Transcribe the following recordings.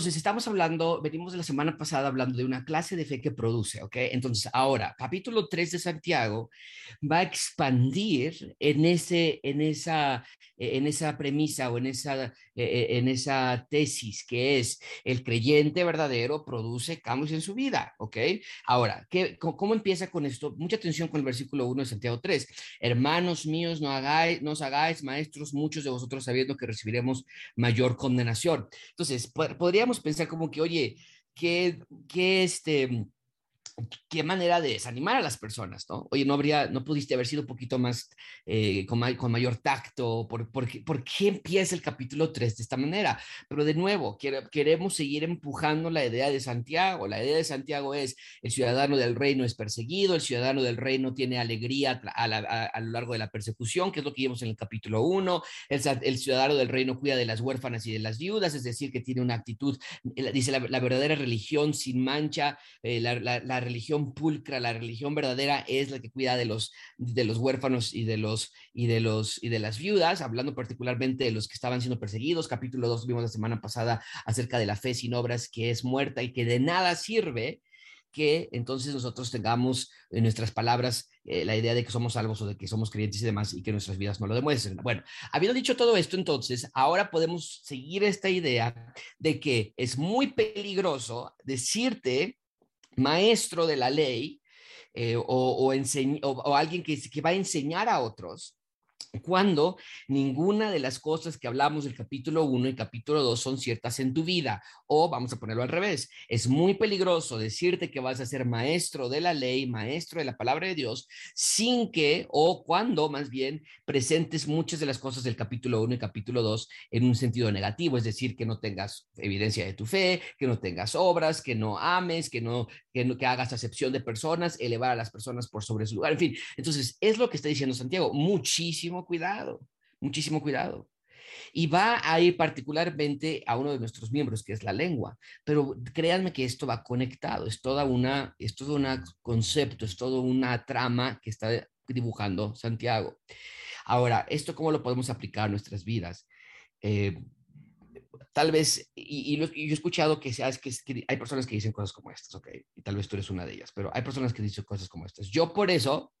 Entonces estamos hablando, venimos de la semana pasada hablando de una clase de fe que produce, ¿ok? Entonces ahora, capítulo 3 de Santiago va a expandir en, ese, en, esa, en esa premisa o en esa, e, e, en esa tesis que es el creyente verdadero produce cambios en su vida, ¿ok? Ahora, ¿qué, ¿cómo empieza con esto? Mucha atención con el versículo 1 de Santiago 3. Hermanos míos, no hagáis, no os hagáis maestros muchos de vosotros sabiendo que recibiremos mayor condenación. Entonces, podríamos pensar como que, oye, que, que este qué manera de desanimar a las personas, ¿no? Oye, no habría, no pudiste haber sido un poquito más, eh, con, con, mayor tacto, ¿Por, por, qué, ¿por, qué, empieza el capítulo 3 de esta manera? Pero de nuevo, queremos seguir empujando la idea de Santiago. La idea de Santiago es, el ciudadano del reino es perseguido, el ciudadano del reino tiene alegría a, a, lo largo de la persecución, que es lo que vimos en el capítulo 1, el, el, ciudadano del reino cuida de las huérfanas y de las viudas, es decir, que tiene una actitud, dice la, verdadera religión sin mancha, eh, la, la, la religión pulcra, la religión verdadera es la que cuida de los, de los huérfanos y de, los, y, de los, y de las viudas, hablando particularmente de los que estaban siendo perseguidos. Capítulo 2 vimos la semana pasada acerca de la fe sin obras que es muerta y que de nada sirve que entonces nosotros tengamos en nuestras palabras eh, la idea de que somos salvos o de que somos creyentes y demás y que nuestras vidas no lo demuestren. Bueno, habiendo dicho todo esto, entonces ahora podemos seguir esta idea de que es muy peligroso decirte maestro de la ley eh, o, o, alguien que, que va a enseñar a otros cuando ninguna de las cosas que hablamos del capítulo 1 y capítulo 2 son ciertas en tu vida. O vamos a ponerlo al revés, es muy peligroso decirte que vas a ser maestro de la ley, maestro de la palabra de Dios, sin que, o cuando más bien, presentes muchas de las cosas del capítulo 1 y capítulo 2 en un sentido negativo, es decir, que no tengas evidencia de tu fe, que no tengas obras, que no ames, que no, que, no, que hagas acepción de personas, elevar a las personas por sobre su lugar, en fin. Entonces, es lo que está diciendo Santiago, muchísimo cuidado, muchísimo cuidado. Y va a ir particularmente a uno de nuestros miembros, que es la lengua. Pero créanme que esto va conectado, es toda una, es todo un concepto, es toda una trama que está dibujando Santiago. Ahora, ¿esto cómo lo podemos aplicar a nuestras vidas? Eh, tal vez, y, yo he escuchado que, que, que, hay personas que dicen cosas como estas, ok, y tal vez tú eres una de ellas, pero hay personas que dicen cosas como estas. Yo por eso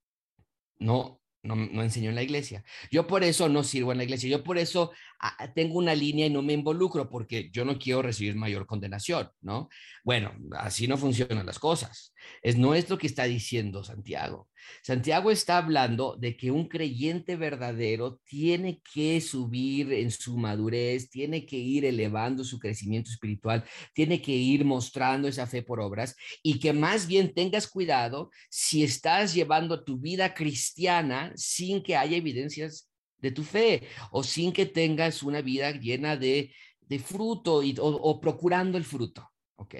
no no, no enseño en la iglesia. Yo por eso no sirvo en la iglesia. Yo por eso ah, tengo una línea y no me involucro porque yo no quiero recibir mayor condenación, ¿no? Bueno, así no funcionan las cosas. Es, no es lo que está diciendo Santiago. Santiago está hablando de que un creyente verdadero tiene que subir en su madurez, tiene que ir elevando su crecimiento espiritual, tiene que ir mostrando esa fe por obras y que más bien tengas cuidado si estás llevando tu vida cristiana sin que haya evidencias de tu fe o sin que tengas una vida llena de, fruto y, o, procurando el fruto. ¿ok?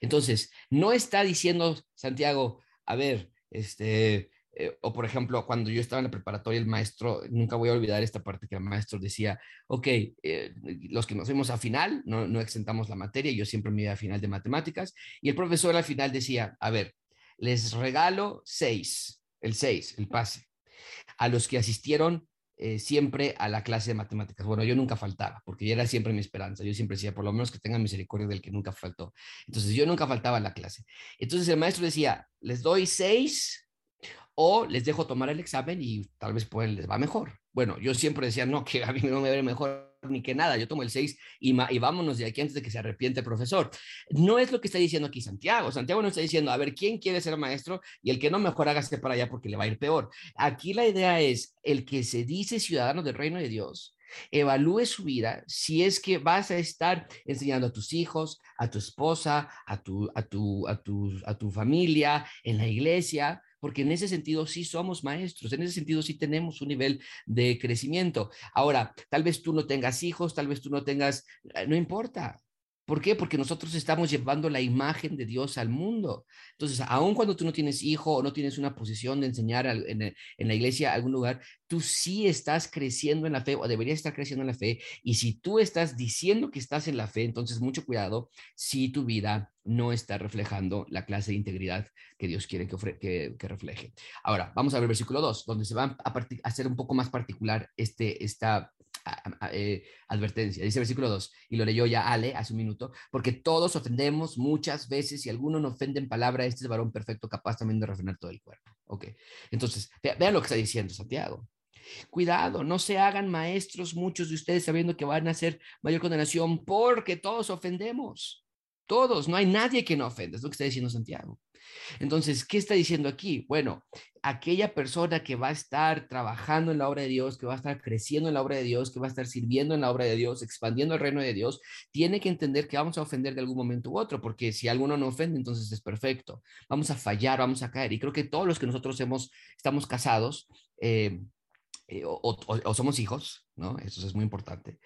Entonces, no está diciendo Santiago, a ver, este, eh, o por ejemplo, cuando yo estaba en la preparatoria, el maestro, nunca voy a olvidar esta parte que el maestro decía, ok, eh, los que nos vemos a final, no, no exentamos la materia, yo siempre me iba a final de matemáticas, y el profesor al final decía, a ver, les regalo seis, el seis, el pase, a los que asistieron eh, siempre a la clase de matemáticas. Bueno, yo nunca faltaba, porque ya era siempre mi esperanza. Yo siempre decía, por lo menos que tengan misericordia del que nunca faltó. Entonces, yo nunca faltaba a la clase. Entonces, el maestro decía, les doy seis o les dejo tomar el examen y tal vez pues, les va mejor. Bueno, yo siempre decía, no, que a mí no me va mejor ni que nada, yo tomo el 6 y, y, vámonos de aquí antes de que se arrepiente el profesor. No es lo que está diciendo aquí Santiago. Santiago no está diciendo, a ver, ¿quién quiere ser maestro? Y el que no, mejor hágase para allá porque le va a ir peor. Aquí la idea es, el que se dice ciudadano del reino de Dios, evalúe su vida si es que vas a estar enseñando a tus hijos, a tu esposa, a tu, a tu, a tu, a tu familia, en la iglesia, porque en ese sentido sí somos maestros, en ese sentido sí tenemos un nivel de crecimiento. Ahora, tal vez tú no tengas hijos, tal vez tú no tengas, eh, no importa, ¿Por qué? Porque nosotros estamos llevando la imagen de Dios al mundo. Entonces, aun cuando tú no tienes hijo o no tienes una posición de enseñar en, la iglesia, algún lugar, tú sí estás creciendo en la fe o deberías estar creciendo en la fe. Y si tú estás diciendo que estás en la fe, entonces mucho cuidado si tu vida no está reflejando la clase de integridad que Dios quiere que, que, refleje. Ahora, vamos a ver versículo 2, donde se va a, hacer un poco más particular este, esta eh, advertencia. Dice versículo 2, y lo leyó ya Ale hace un minuto, porque todos ofendemos muchas veces, y alguno no ofende en palabra, este es varón perfecto, capaz también de refrenar todo el cuerpo. Ok, entonces, vean lo que está diciendo Santiago. Cuidado, no se hagan maestros muchos de ustedes sabiendo que van a ser mayor condenación porque todos ofendemos. Todos, no hay nadie que no ofenda, es lo que está diciendo Santiago. Entonces, ¿qué está diciendo aquí? Bueno, aquella persona que va a estar trabajando en la obra de Dios, que va a estar creciendo en la obra de Dios, que va a estar sirviendo en la obra de Dios, expandiendo el reino de Dios, tiene que entender que vamos a ofender de algún momento u otro, porque si alguno no ofende, entonces es perfecto. Vamos a fallar, vamos a caer. Y creo que todos los que nosotros hemos, estamos casados, eh, eh, o, somos hijos, ¿no? Eso es muy importante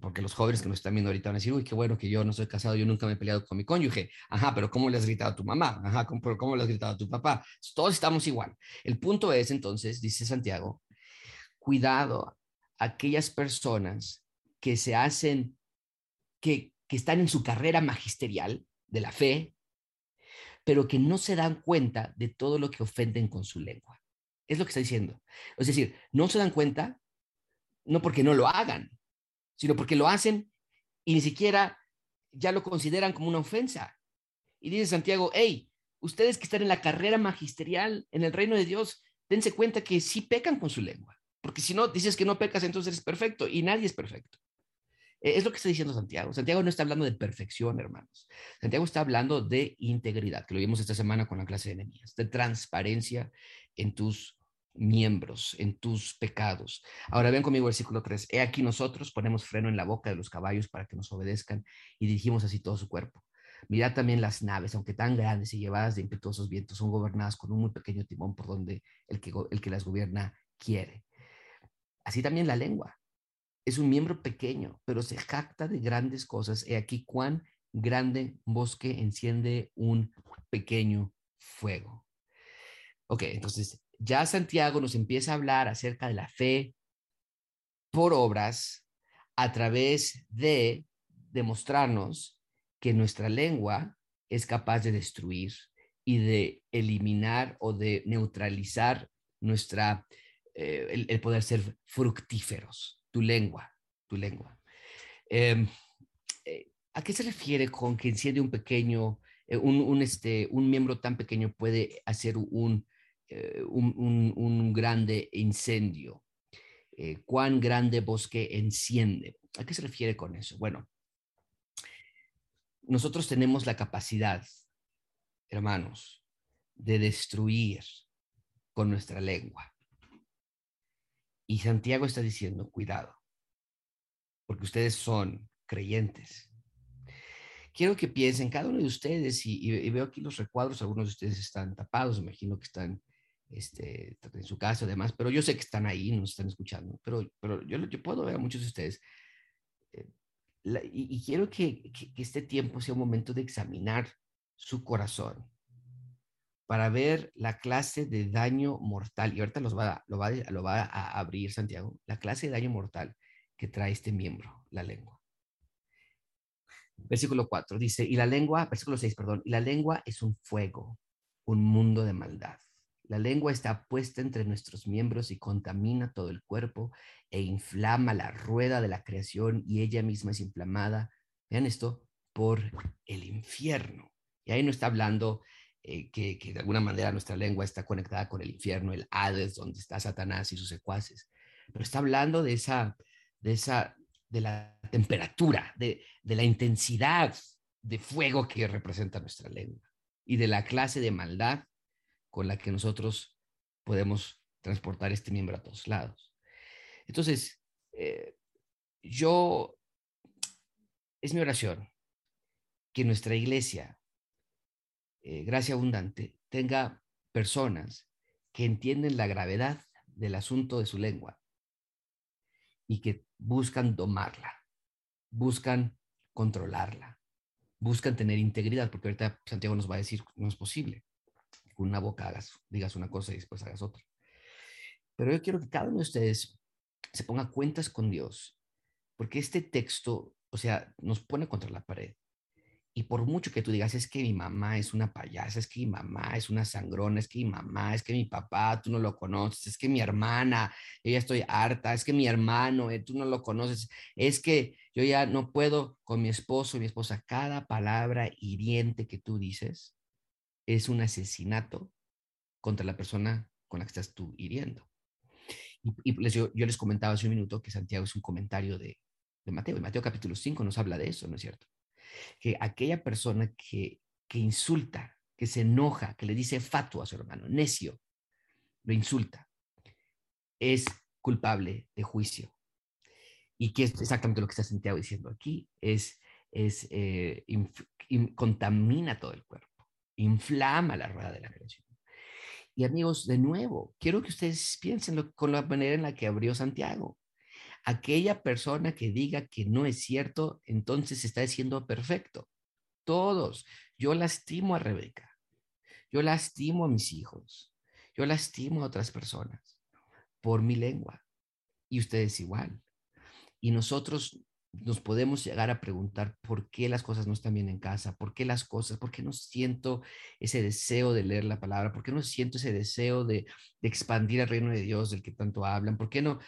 porque los jóvenes que nos están viendo ahorita van a decir, uy, qué bueno que yo no soy casado, yo nunca me he peleado con mi cónyuge. Ajá, pero ¿cómo le has gritado a tu mamá? Ajá, ¿cómo, cómo le has gritado a tu papá? Todos estamos igual. El punto es entonces, dice Santiago, cuidado aquellas personas que se hacen, que, que están en su carrera magisterial de la fe, pero que no se dan cuenta de todo lo que ofenden con su lengua. Es lo que está diciendo. Es decir, no se dan cuenta, no porque no lo hagan, sino porque lo hacen y ni siquiera ya lo consideran como una ofensa. Y dice Santiago, hey, ustedes que están en la carrera magisterial en el reino de Dios, dense cuenta que sí pecan con su lengua, porque si no dices que no pecas, entonces eres perfecto y nadie es perfecto. E, es lo que está diciendo Santiago. Santiago no está hablando de perfección, hermanos. Santiago está hablando de integridad, que lo vimos esta semana con la clase de enemías, de transparencia en tus miembros, en tus pecados. Ahora ven conmigo versículo 3. He aquí nosotros ponemos freno en la boca de los caballos para que nos obedezcan y dirigimos así todo su cuerpo. Mirad también las naves, aunque tan grandes y llevadas de impetuosos vientos, son gobernadas con un muy pequeño timón por donde el que, el que las gobierna quiere. Así también la lengua. Es un miembro pequeño, pero se jacta de grandes cosas. He aquí cuán grande bosque enciende un pequeño fuego. Ok, entonces ya Santiago nos empieza a hablar acerca de la fe por obras a través de demostrarnos que nuestra lengua es capaz de destruir y de eliminar o de neutralizar nuestra, eh, el, poder ser fructíferos, tu lengua, tu lengua. Em, eh, ¿A qué se refiere con que enciende un pequeño, eh, un, este, un miembro tan pequeño puede hacer un eh, un, grande incendio. Eh, ¿Cuán grande bosque enciende? ¿A qué se refiere con eso? Bueno, nosotros tenemos la capacidad, hermanos, de destruir con nuestra lengua. Y Santiago está diciendo, cuidado, porque ustedes son creyentes. Quiero que piensen cada uno de ustedes, y, y, veo aquí los recuadros, algunos de ustedes están tapados, imagino que están este, en su caso, además, pero yo sé que están ahí, nos están escuchando, pero, pero yo, yo puedo ver a muchos de ustedes. Eh, y, quiero que, que, este tiempo sea un momento de examinar su corazón para ver la clase de daño mortal, y ahorita los va, lo, va, lo va a abrir Santiago, la clase de daño mortal que trae este miembro, la lengua. Versículo 4 dice, y la lengua, versículo 6, perdón, y la lengua es un fuego, un mundo de maldad. La lengua está puesta entre nuestros miembros y contamina todo el cuerpo e inflama la rueda de la creación y ella misma es inflamada. Vean esto, por el infierno. Y ahí no está hablando eh, que, de alguna manera nuestra lengua está conectada con el infierno, el Hades, donde está Satanás y sus secuaces. Pero está hablando de esa, de esa, de la temperatura, de, de la intensidad de fuego que representa nuestra lengua y de la clase de maldad con la que nosotros podemos transportar este miembro a todos lados. Entonces, eh, yo, es mi oración que nuestra iglesia, eh, gracia abundante, tenga personas que entienden la gravedad del asunto de su lengua y que buscan domarla, buscan controlarla, buscan tener integridad, porque ahorita Santiago nos va a decir no es posible con una boca hagas, digas una cosa y después hagas otra. Pero yo quiero que cada uno de ustedes se ponga cuentas con Dios, porque este texto, o sea, nos pone contra la pared. Y por mucho que tú digas, es que mi mamá es una payasa, es que mi mamá es una sangrona, es que mi mamá, es que mi papá, tú no lo conoces, es que mi hermana, yo ya estoy harta, es que mi hermano, eh, tú no lo conoces, es que yo ya no puedo con mi esposo y mi esposa. Cada palabra hiriente que tú dices es un asesinato contra la persona con la que estás tú hiriendo. Y, les, yo, les comentaba hace un minuto que Santiago es un comentario de, de Mateo, y Mateo capítulo 5 nos habla de eso, ¿no es cierto? que aquella persona que, que insulta, que se enoja, que le dice fatuo a su hermano, necio, lo insulta, es culpable de juicio. Y que es exactamente lo que está Santiago diciendo aquí, es, es eh, contamina todo el cuerpo, inflama la rueda de la creación. Y amigos, de nuevo, quiero que ustedes piensen con la manera en la que abrió Santiago. Aquella persona que diga que no es cierto, entonces está diciendo perfecto. Todos. Yo lastimo a Rebeca. Yo lastimo a mis hijos. Yo lastimo a otras personas por mi lengua. Y ustedes igual. Y nosotros nos podemos llegar a preguntar por qué las cosas no están bien en casa, por qué las cosas, por qué no siento ese deseo de leer la palabra, por qué no siento ese deseo de, expandir el reino de Dios del que tanto hablan, por qué no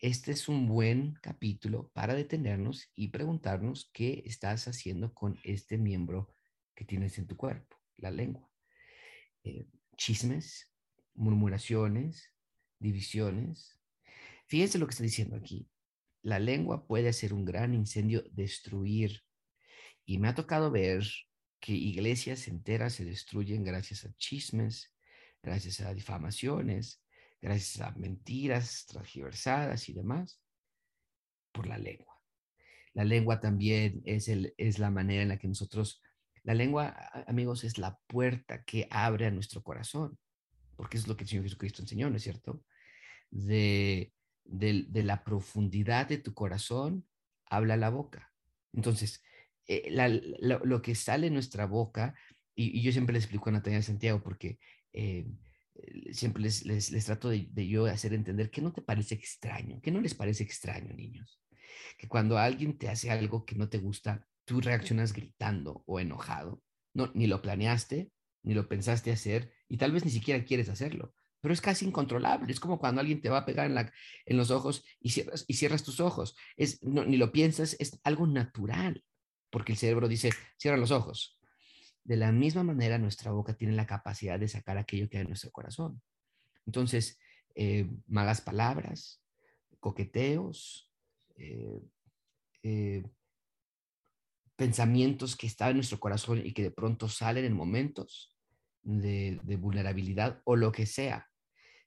este es un buen capítulo para detenernos y preguntarnos qué estás haciendo con este miembro que tienes en tu cuerpo, la lengua. Eh, chismes, murmuraciones, divisiones. Fíjense lo que está diciendo aquí. La lengua puede hacer un gran incendio, destruir. Y me ha tocado ver que iglesias enteras se destruyen gracias a chismes, gracias a difamaciones, gracias a mentiras transgiversadas y demás, por la lengua. La lengua también es, el, es la manera en la que nosotros, la lengua, amigos, es la puerta que abre a nuestro corazón, porque es lo que el Señor Jesucristo enseñó, ¿no es cierto? De, de, la profundidad de tu corazón habla la boca. Entonces, eh, lo, que sale en nuestra boca, y, yo siempre les explico a Natalia Santiago, porque eh, siempre les, les, trato de, yo hacer entender que no te parece extraño, que no les parece extraño, niños. Que cuando alguien te hace algo que no te gusta, tú reaccionas gritando o enojado. No, ni lo planeaste, ni lo pensaste hacer, y tal vez ni siquiera quieres hacerlo, pero es casi incontrolable. Es como cuando alguien te va a pegar en, la, en los ojos y cierras, y cierras tus ojos. Es, ni lo piensas, es algo natural, porque el cerebro dice, cierra los ojos. De la misma manera, nuestra boca tiene la capacidad de sacar aquello que hay en nuestro corazón. Entonces, eh, malas palabras, coqueteos, eh, eh, pensamientos que están en nuestro corazón y que de pronto salen en momentos de, vulnerabilidad o lo que sea.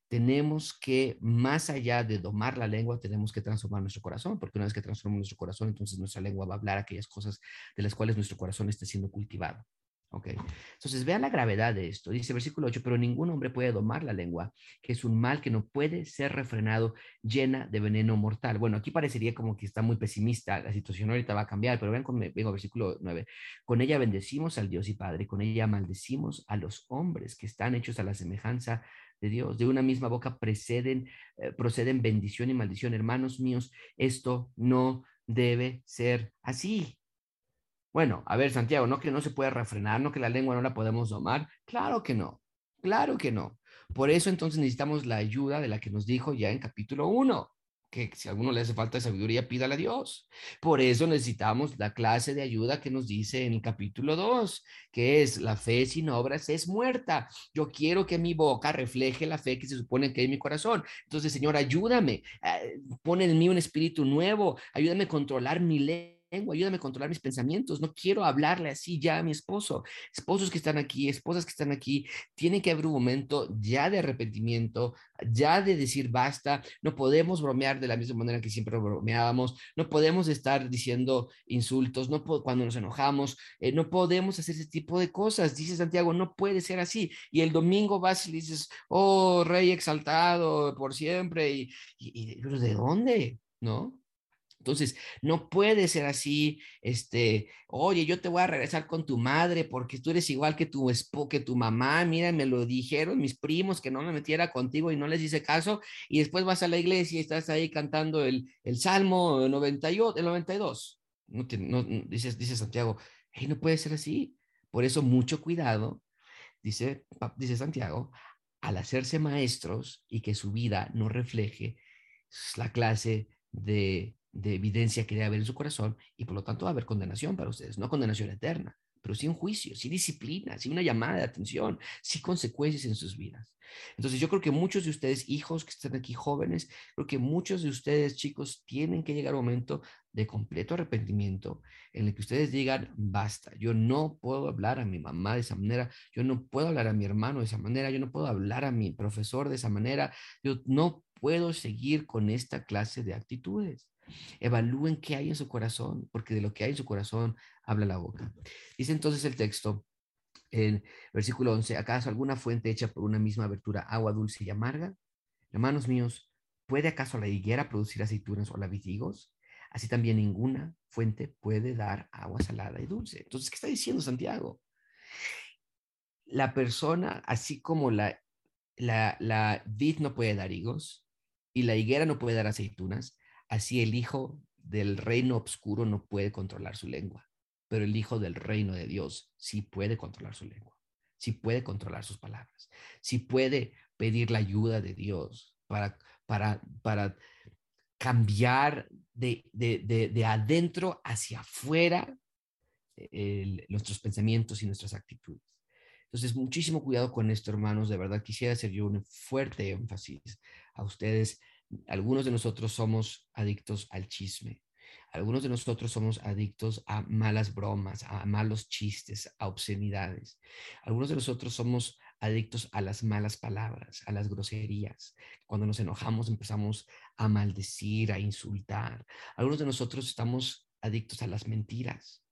Tenemos que, más allá de domar la lengua, tenemos que transformar nuestro corazón, porque una vez que transformamos nuestro corazón, entonces nuestra lengua va a hablar aquellas cosas de las cuales nuestro corazón está siendo cultivado. Ok. Entonces, vean la gravedad de esto. Dice versículo 8, pero ningún hombre puede domar la lengua, que es un mal que no puede ser refrenado, llena de veneno mortal. Bueno, aquí parecería como que está muy pesimista, la situación ahorita va a cambiar, pero vean, con, vengo versículo 9. Con ella bendecimos al Dios y Padre, con ella maldecimos a los hombres que están hechos a la semejanza de Dios. De una misma boca preceden, eh, proceden bendición y maldición. Hermanos míos, esto no debe ser así. Bueno, a ver, Santiago, no que no se puede refrenar, no que la lengua no la podemos domar. Claro que no, claro que no. Por eso entonces necesitamos la ayuda de la que nos dijo ya en capítulo 1, que si a alguno le hace falta de sabiduría, pídala a Dios. Por eso necesitamos la clase de ayuda que nos dice en el capítulo 2, que es la fe sin obras es muerta. Yo quiero que mi boca refleje la fe que se supone que hay en mi corazón. Entonces, Señor, ayúdame, eh, pone en mí un espíritu nuevo, ayúdame a controlar mi lengua ayúdame a controlar mis pensamientos, no quiero hablarle así ya a mi esposo. Esposos que están aquí, esposas que están aquí, tiene que haber un momento ya de arrepentimiento, ya de decir basta, no podemos bromear de la misma manera que siempre bromeábamos, no podemos estar diciendo insultos, no cuando nos enojamos, eh, no podemos hacer ese tipo de cosas. Dice Santiago, no puede ser así. Y el domingo vas y dices, oh, rey exaltado por siempre, y ¿de dónde? ¿No? Entonces, no puede ser así, este, oye, yo te voy a regresar con tu madre porque tú eres igual que tu que tu mamá, mira, me lo dijeron mis primos que no me metiera contigo y no les hice caso, y después vas a la iglesia y estás ahí cantando el, el Salmo 98, el 92. No, no, dice, dice Santiago, Y no puede ser así. Por eso mucho cuidado, dice, dice Santiago, al hacerse maestros y que su vida no refleje la clase de, de evidencia que debe haber en su corazón y por lo tanto va a haber condenación para ustedes, no condenación eterna, pero sí un juicio, sí disciplina, sí una llamada de atención, sí consecuencias en sus vidas. Entonces yo creo que muchos de ustedes, hijos que están aquí jóvenes, creo que muchos de ustedes, chicos, tienen que llegar a un momento de completo arrepentimiento en el que ustedes digan, basta, yo no puedo hablar a mi mamá de esa manera, yo no puedo hablar a mi hermano de esa manera, yo no puedo hablar a mi profesor de esa manera, yo no puedo seguir con esta clase de actitudes. Evalúen qué hay en su corazón, porque de lo que hay en su corazón habla la boca. Dice entonces el texto en versículo 11, ¿acaso alguna fuente hecha por una misma abertura, agua dulce y amarga? Hermanos míos, ¿puede acaso la higuera producir aceitunas o la higos? Así también ninguna fuente puede dar agua salada y dulce. Entonces, ¿qué está diciendo Santiago? La persona, así como la, la, la vid no puede dar higos y la higuera no puede dar aceitunas, Así el hijo del reino oscuro no puede controlar su lengua, pero el hijo del reino de Dios sí puede controlar su lengua, sí puede controlar sus palabras, sí puede pedir la ayuda de Dios para, para, para cambiar de, de, adentro hacia afuera nuestros pensamientos y nuestras actitudes. Entonces, muchísimo cuidado con esto, hermanos. De verdad, quisiera hacer yo un fuerte énfasis a ustedes algunos de nosotros somos adictos al chisme. Algunos de nosotros somos adictos a malas bromas, a malos chistes, a obscenidades. Algunos de nosotros somos adictos a las malas palabras, a las groserías. Cuando nos enojamos empezamos a maldecir, a insultar. Algunos de nosotros estamos adictos a las mentiras,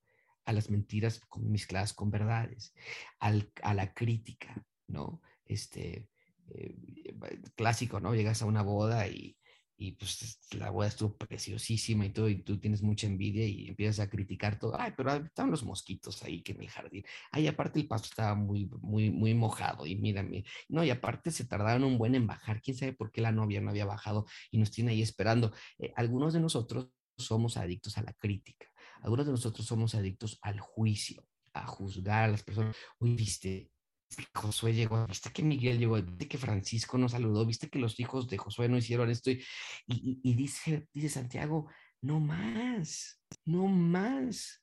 a las mentiras mezcladas con verdades, a la crítica, ¿no? Este, eh, clásico, ¿no? Llegas a una boda y, y pues la boda estuvo preciosísima y todo, y tú tienes mucha envidia y empiezas a criticar todo. Ay, pero estaban los mosquitos ahí que en el jardín. Ay, aparte el pasto estaba muy, muy, muy mojado y mírame. No, y aparte se tardaron un buen en bajar. ¿Quién sabe por qué la novia no había bajado y nos tiene ahí esperando? Eh, algunos de nosotros somos adictos a la crítica. Algunos de nosotros somos adictos al juicio, a juzgar a las personas. Uy, viste, Josué llegó, viste que Miguel llegó, viste que Francisco nos saludó, viste que los hijos de Josué no hicieron esto. Y, dice, dice Santiago, no más, no más.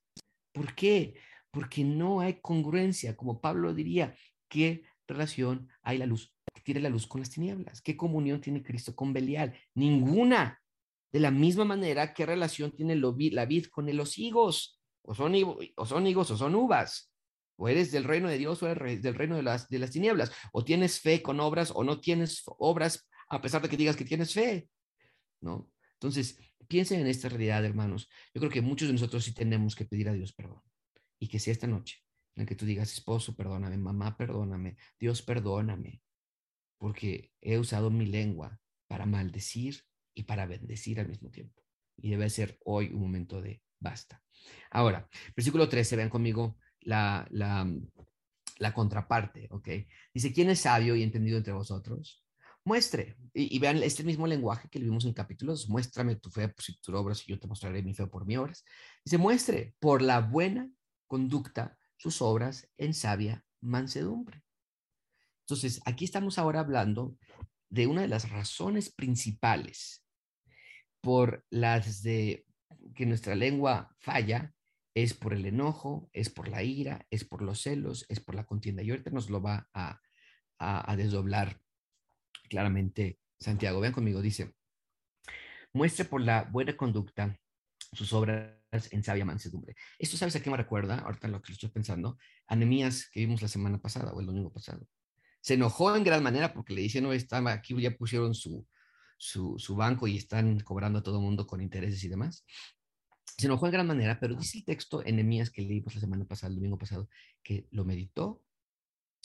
¿Por qué? Porque no hay congruencia, como Pablo diría, ¿qué relación hay la luz? tiene la luz con las tinieblas? ¿Qué comunión tiene Cristo con Belial? Ninguna. De la misma manera, ¿qué relación tiene la vid con los higos? O son, o son higos o son uvas. O eres del reino de Dios o del reino de las, de las tinieblas. O tienes fe con obras o no tienes obras a pesar de que digas que tienes fe. ¿No? Entonces, piensen en esta realidad, hermanos. Yo creo que muchos de nosotros sí tenemos que pedir a Dios perdón. Y que sea esta noche en la que tú digas, esposo, perdóname, mamá, perdóname, Dios, perdóname, porque he usado mi lengua para maldecir y para bendecir al mismo tiempo. Y debe ser hoy un momento de basta. Ahora, versículo 13, vean conmigo la, la, contraparte, ¿ok? Dice, ¿quién es sabio y entendido entre vosotros? Muestre, y, vean este mismo lenguaje que vimos en capítulos, muéstrame tu fe por tus obras y yo te mostraré mi fe por mis obras. Dice, muestre por la buena conducta sus obras en sabia mansedumbre. Entonces, aquí estamos ahora hablando de una de las razones principales por las de que nuestra lengua falla es por el enojo, es por la ira, es por los celos, es por la contienda. Y ahorita nos lo va a, desdoblar claramente Santiago. Vean conmigo, dice, muestre por la buena conducta sus obras en sabia mansedumbre. Esto, ¿sabes a qué me recuerda? Ahorita lo que estoy pensando, Anemías que vimos la semana pasada o el domingo pasado. Se enojó en gran manera porque le dice, no, estaba, aquí ya pusieron su, su, su banco y están cobrando a todo mundo con intereses y demás se enojó en gran manera, pero dice el texto enemías que leímos la semana pasada, el domingo pasado, que lo meditó,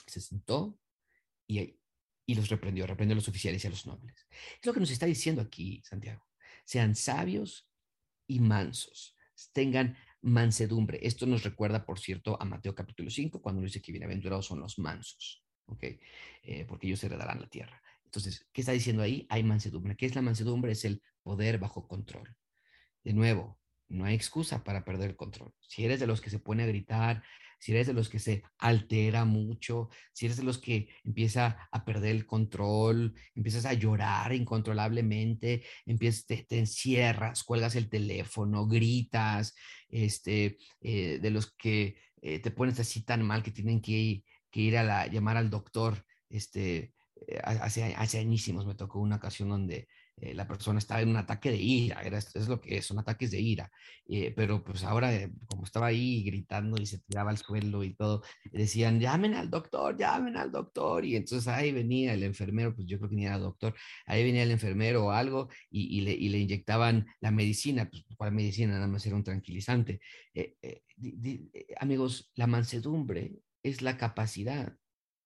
se sentó y, y los reprendió, reprendió a los oficiales y a los nobles. Es lo que nos está diciendo aquí Santiago. Sean sabios y mansos, tengan mansedumbre. Esto nos recuerda, por cierto, a Mateo capítulo 5, cuando dice que bienaventurados son los mansos, ¿ok? Eh, porque ellos heredarán la tierra. Entonces, ¿qué está diciendo ahí? Hay mansedumbre. ¿Qué es la mansedumbre? Es el poder bajo control. De nuevo, no hay excusa para perder el control. Si eres de los que se pone a gritar, si eres de los que se altera mucho, si eres de los que empieza a perder el control, empiezas a llorar incontrolablemente, empiezas, te, encierras, cuelgas el teléfono, gritas, este, eh, de los que eh, te pones así tan mal que tienen que, ir a la, llamar al doctor, este, eh, hace, hace añísimos me tocó una ocasión donde eh, la persona estaba en un ataque de ira, era, es lo que es, son ataques de ira, eh, pero pues ahora eh, como estaba ahí gritando y se tiraba al suelo y todo, decían, llamen al doctor, llamen al doctor, y entonces ahí venía el enfermero, pues yo creo que ni era doctor, ahí venía el enfermero o algo y, le, le, inyectaban la medicina, pues ¿cuál medicina? Nada más era un tranquilizante. amigos, la mansedumbre es la capacidad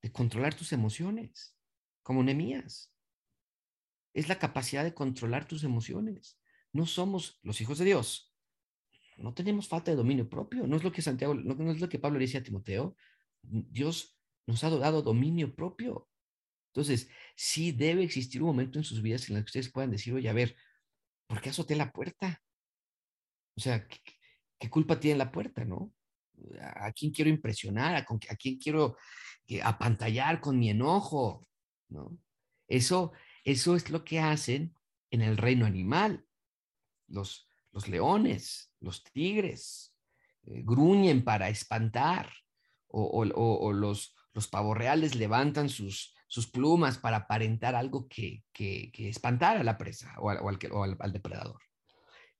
de controlar tus emociones, como Nemías es la capacidad de controlar tus emociones. No somos los hijos de Dios. No tenemos falta de dominio propio. No es lo que Santiago, no, es lo que Pablo le decía a Timoteo. Dios nos ha dado dominio propio. Entonces, sí debe existir un momento en sus vidas en el que ustedes puedan decir, oye, a ver, ¿por qué azoté la puerta? O sea, ¿qué, culpa tiene la puerta, no? ¿A quién quiero impresionar? ¿A, a quién quiero apantallar con mi enojo? ¿No? Eso, eso es lo que hacen en el reino animal. Los, leones, los tigres, eh, gruñen para espantar, o, los, los pavorreales levantan sus, plumas para aparentar algo que, que, espantara a la presa o, al, depredador.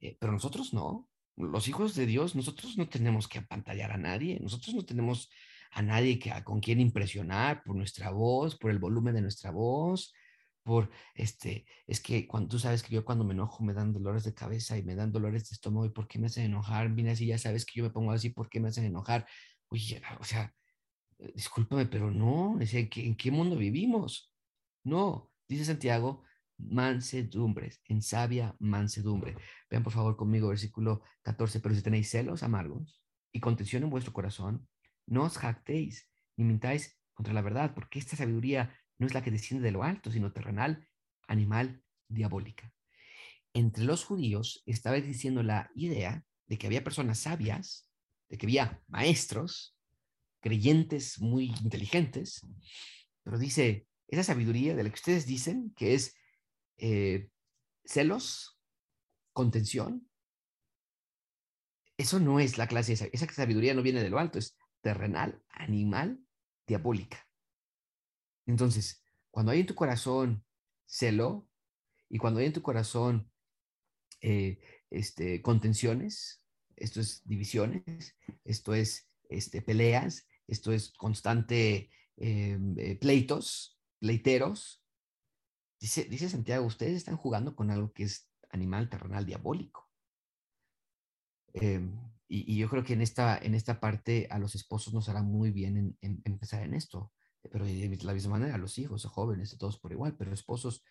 Eh, pero nosotros no. Los hijos de Dios, nosotros no tenemos que apantallar a nadie, nosotros no tenemos a nadie que, con quien impresionar por nuestra voz, por el volumen de nuestra voz, por, este, es que cuando tú sabes que yo cuando me enojo me dan dolores de cabeza y me dan dolores de estómago y por qué me hacen enojar, mira, si ya sabes que yo me pongo así, ¿por qué me hacen enojar? Oye, o sea, eh, discúlpame, pero no, ¿en qué, ¿en qué mundo vivimos? No, dice Santiago, mansedumbres, en sabia mansedumbre. Vean por favor conmigo versículo 14, pero si tenéis celos amargos y contención en vuestro corazón, no os jactéis ni mintáis contra la verdad, porque esta sabiduría no es la que desciende de lo alto, sino terrenal, animal, diabólica. Entre los judíos estaba diciendo la idea de que había personas sabias, de que había maestros, creyentes muy inteligentes, pero dice, esa sabiduría de la que ustedes dicen que es eh, celos, contención, eso no es la clase esa sabiduría no viene de lo alto, es terrenal, animal, diabólica. Entonces, cuando hay en tu corazón celo y cuando hay en tu corazón eh, este, contenciones, esto es divisiones, esto es este, peleas, esto es constante eh, eh, pleitos, pleiteros. Dice, dice Santiago, ustedes están jugando con algo que es animal terrenal diabólico. y, yo creo que en esta, en esta parte a los esposos nos hará muy bien en empezar en esto pero de la misma manera, los hijos, jóvenes, todos por igual, pero esposos,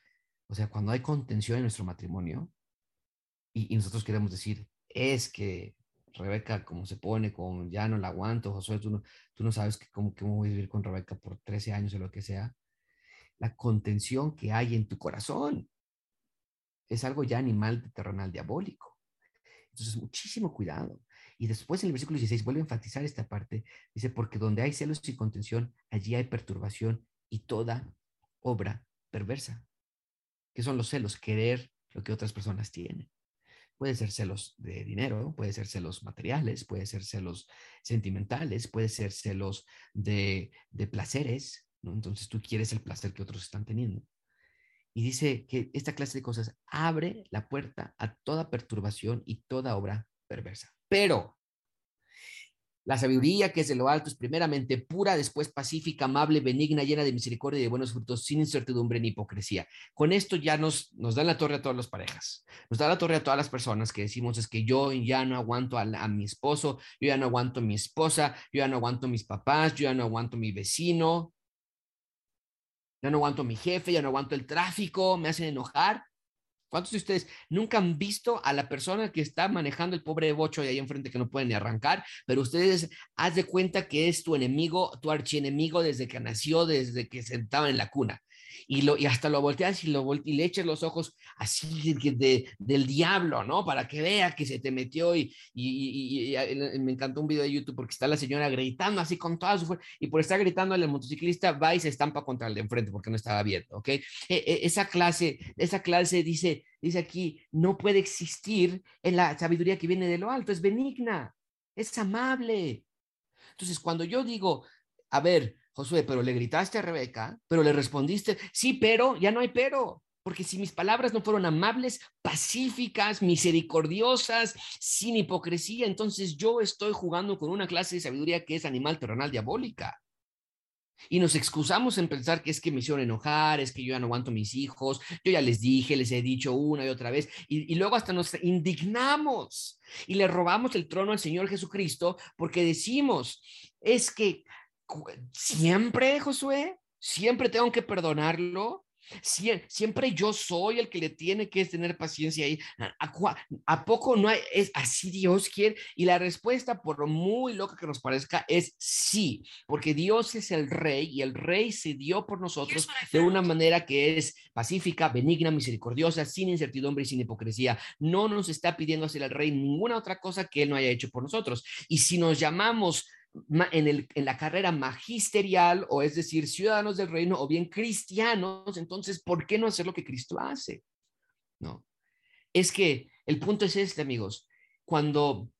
o sea, cuando hay contención en nuestro matrimonio y, nosotros queremos decir, es que Rebeca, como se pone, como ya no la aguanto, Josué, tú no, tú no sabes que, cómo, cómo voy a vivir con Rebeca por 13 años o lo que sea, la contención que hay en tu corazón es algo ya animal, terrenal, diabólico. Entonces, muchísimo cuidado. Y después en el versículo 16 vuelve a enfatizar esta parte. Dice, porque donde hay celos y contención, allí hay perturbación y toda obra perversa. ¿Qué son los celos? Querer lo que otras personas tienen. Puede ser celos de dinero, puede ser celos materiales, puede ser celos sentimentales, puede ser celos de, de placeres. Entonces tú quieres el placer que otros están teniendo. Y dice que esta clase de cosas abre la puerta a toda perturbación y toda obra perversa. Pero la sabiduría que es de lo alto es primeramente pura, después pacífica, amable, benigna, llena de misericordia y de buenos frutos, sin incertidumbre ni hipocresía. Con esto ya nos, nos dan la torre a todas las parejas, nos da la torre a todas las personas que decimos es que yo ya no aguanto a, a mi esposo, yo ya no aguanto a mi esposa, yo ya no aguanto a mis papás, yo ya no aguanto a mi vecino, ya no aguanto a mi jefe, ya no aguanto el tráfico, me hacen enojar. ¿Cuántos de ustedes nunca han visto a la persona que está manejando el pobre bocho de ahí enfrente que no pueden ni arrancar? Pero ustedes haz de cuenta que es tu enemigo, tu archienemigo desde que nació, desde que sentaba en la cuna. Y, lo, y hasta lo volteas y, lo y le echas los ojos así de, del diablo, ¿no? Para que vea que se te metió y, y, me encantó un video de YouTube porque está la señora gritando así con toda su fuerza y por estar gritando el motociclista va y se estampa contra el de enfrente porque no estaba viendo, ¿ok? E, e, esa clase, esa clase dice, dice aquí, no puede existir en la sabiduría que viene de lo alto, es benigna, es amable. Entonces, cuando yo digo, a ver, Josué, pero le gritaste a Rebeca, pero le respondiste, sí, pero, ya no hay pero. Porque si mis palabras no fueron amables, pacíficas, misericordiosas, sin hipocresía, entonces yo estoy jugando con una clase de sabiduría que es animal terrenal diabólica. Y nos excusamos en pensar que es que me hicieron enojar, es que yo ya no aguanto mis hijos, yo ya les dije, les he dicho una y otra vez, y, y, luego hasta nos indignamos y le robamos el trono al Señor Jesucristo porque decimos, es que siempre, Josué, siempre tengo que perdonarlo, siempre yo soy el que le tiene que tener paciencia ahí. ¿A, poco no hay, es así Dios quiere? Y la respuesta, por muy loca que nos parezca, es sí, porque Dios es el rey y el rey se dio por nosotros de una manera que es pacífica, benigna, misericordiosa, sin incertidumbre y sin hipocresía. No nos está pidiendo hacer al rey ninguna otra cosa que él no haya hecho por nosotros. Y si nos llamamos en, la carrera magisterial, o es decir, ciudadanos del reino, o bien cristianos, entonces, ¿por qué no hacer lo que Cristo hace? No. Es que el punto es este, amigos. Cuando,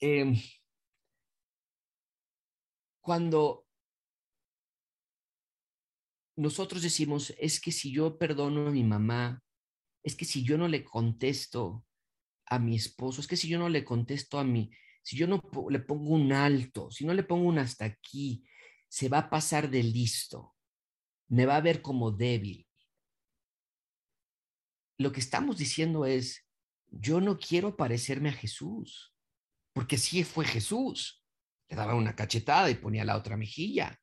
em, cuando nosotros decimos, es que si yo perdono a mi mamá, es que si yo no le contesto a mi esposo, es que si yo no le contesto a mi, si yo no le pongo un alto, si no le pongo un hasta aquí, se va a pasar de listo, me va a ver como débil. Lo que estamos diciendo es, yo no quiero parecerme a Jesús, porque así fue Jesús. Le daban una cachetada y ponía la otra mejilla.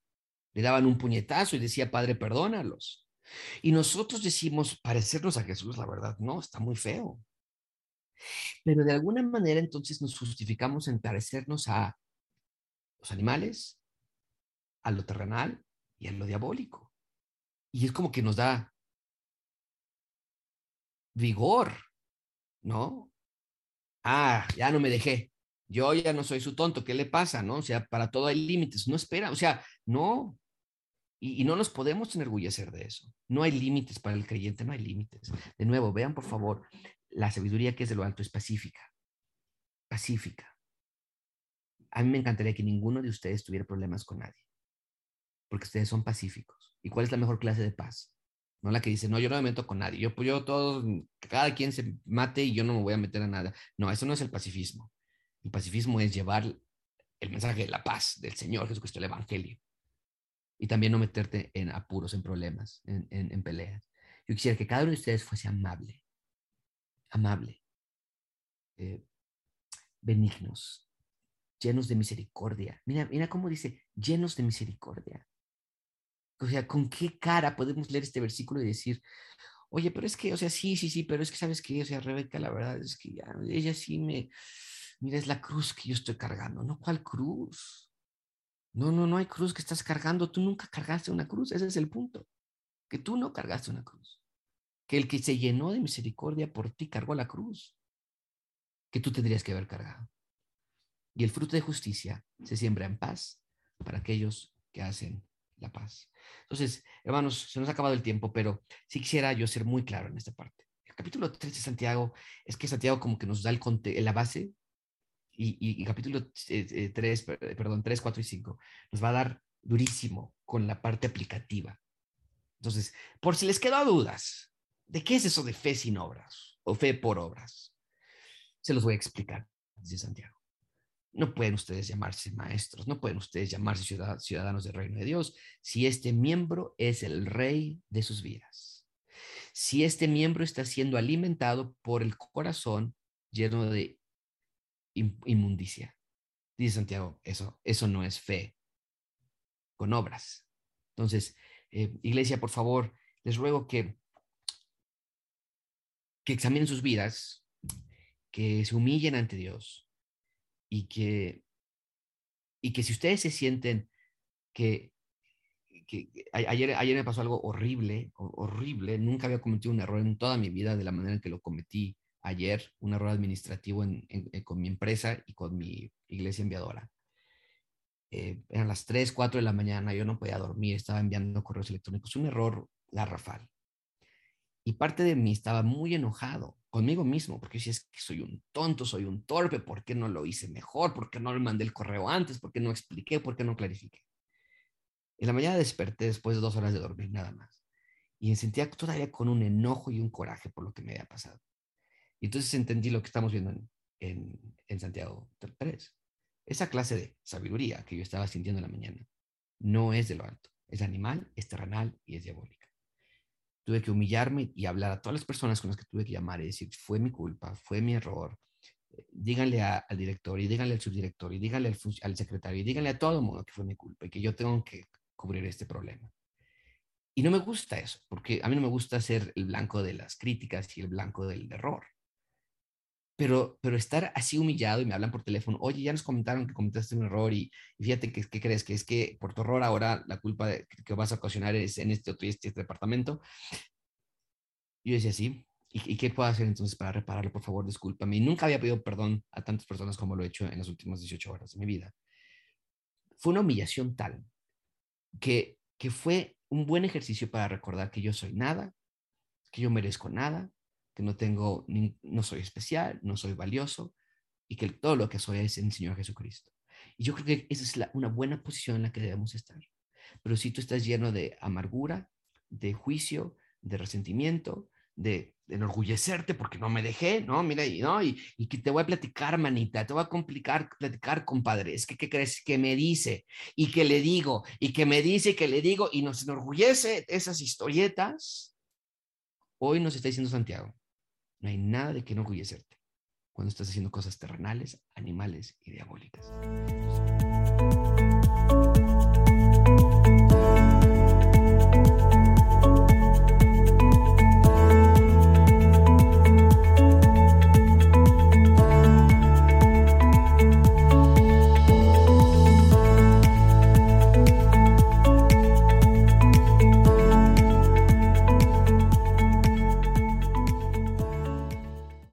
Le daban un puñetazo y decía, Padre, perdónalos. Y nosotros decimos parecernos a Jesús, la verdad, no, está muy feo. Pero de alguna manera entonces nos justificamos en parecernos a los animales, a lo terrenal y a lo diabólico. Y es como que nos da vigor, ¿no? Ah, ya no me dejé. Yo ya no soy su tonto, ¿qué le pasa? ¿No? O sea, para todo hay límites. No espera, o sea, no. Y, y no nos podemos enorgullecer de eso. No hay límites para el creyente, no hay límites. De nuevo, vean por favor la sabiduría que es de lo alto es pacífica. Pacífica. A mí me encantaría que ninguno de ustedes tuviera problemas con nadie, porque ustedes son pacíficos. ¿Y cuál es la mejor clase de paz? No la que dice, no, yo no me meto con nadie, yo, pues, yo todos, cada quien se mate y yo no me voy a meter a nada. No, eso no es el pacifismo. El pacifismo es llevar el mensaje de la paz del Señor Jesucristo, el Evangelio. Y también no meterte en apuros, en problemas, en, en peleas. Yo quisiera que cada uno de ustedes fuese amable, amable, eh, benignos, llenos de misericordia. Mira, mira cómo dice, llenos de misericordia. O sea, ¿con qué cara podemos leer este versículo y decir, oye, pero es que, o sea, sí, sí, sí, pero es que sabes que, o sea, Rebeca, la verdad es que ya, ella sí me, mira, es la cruz que yo estoy cargando, ¿no? ¿Cuál cruz? No, no, no hay cruz que estás cargando, tú nunca cargaste una cruz, ese es el punto, que tú no cargaste una cruz que el que se llenó de misericordia por ti cargó la cruz que tú tendrías que haber cargado. Y el fruto de justicia se siembra en paz para aquellos que hacen la paz. Entonces, hermanos, se nos ha acabado el tiempo, pero sí quisiera yo ser muy claro en esta parte. El capítulo 3 de Santiago es que Santiago como que nos da el la base y, y, capítulo 3, eh, eh, perdón, 3, 4 y 5 nos va a dar durísimo con la parte aplicativa. Entonces, por si les quedó dudas, ¿De qué es eso de fe sin obras o fe por obras? Se los voy a explicar, dice Santiago. No pueden ustedes llamarse maestros, no pueden ustedes llamarse ciudadanos del reino de Dios si este miembro es el rey de sus vidas. Si este miembro está siendo alimentado por el corazón lleno de inmundicia. Dice Santiago, eso, eso no es fe con obras. Entonces, eh, iglesia, por favor, les ruego que que examinen sus vidas, que se humillen ante Dios y que, y que si ustedes se sienten que, ayer, ayer me pasó algo horrible, horrible. Nunca había cometido un error en toda mi vida de la manera en que lo cometí ayer, un error administrativo con mi empresa y con mi iglesia enviadora. Eh, eran las 3, 4 de la mañana, yo no podía dormir, estaba enviando correos electrónicos, un error garrafal. Y parte de mí estaba muy enojado conmigo mismo, porque si es que soy un tonto, soy un torpe, ¿por qué no lo hice mejor? ¿Por qué no le mandé el correo antes? ¿Por qué no expliqué? ¿Por qué no clarifiqué? En la mañana desperté después de dos horas de dormir nada más. Y me sentía todavía con un enojo y un coraje por lo que me había pasado. Y entonces entendí lo que estamos viendo en, en, en Santiago 3. Esa clase de sabiduría que yo estaba sintiendo en la mañana no es de lo alto. Es animal, es terrenal y es diabólica. Tuve que humillarme y hablar a todas las personas con las que tuve que llamar y decir, fue mi culpa, fue mi error. Díganle al director y díganle al subdirector y díganle al, al secretario y díganle a todo el mundo que fue mi culpa y que yo tengo que cubrir este problema. Y no me gusta eso, porque a mí no me gusta ser el blanco de las críticas y el blanco del error. Pero, pero estar así humillado y me hablan por teléfono, oye, ya nos comentaron que cometiste un error y, fíjate que, crees que es que por tu error ahora la culpa que vas a ocasionar es en este otro y este, departamento. Yo decía, sí, ¿Y, ¿Y, qué puedo hacer entonces para repararlo? Por favor, discúlpame. Y nunca había pedido perdón a tantas personas como lo he hecho en las últimas 18 horas de mi vida. Fue una humillación tal que, que fue un buen ejercicio para recordar que yo soy nada, que yo merezco nada, que no tengo, no soy especial, no soy valioso y que todo lo que soy es en el Señor Jesucristo. Y yo creo que esa es una buena posición en la que debemos estar. Pero si tú estás lleno de amargura, de juicio, de resentimiento, de, enorgullecerte porque no me dejé, ¿no? Mira, y, ¿no? Y, y, que te voy a platicar, manita, te voy a complicar, platicar, compadre. Es que, ¿qué crees? Que me dice y que le digo y que me dice y que le digo y nos enorgullece esas historietas. Hoy nos está diciendo Santiago, no hay nada de que enorgullecerte cuando estás haciendo cosas terrenales, animales y diabólicas.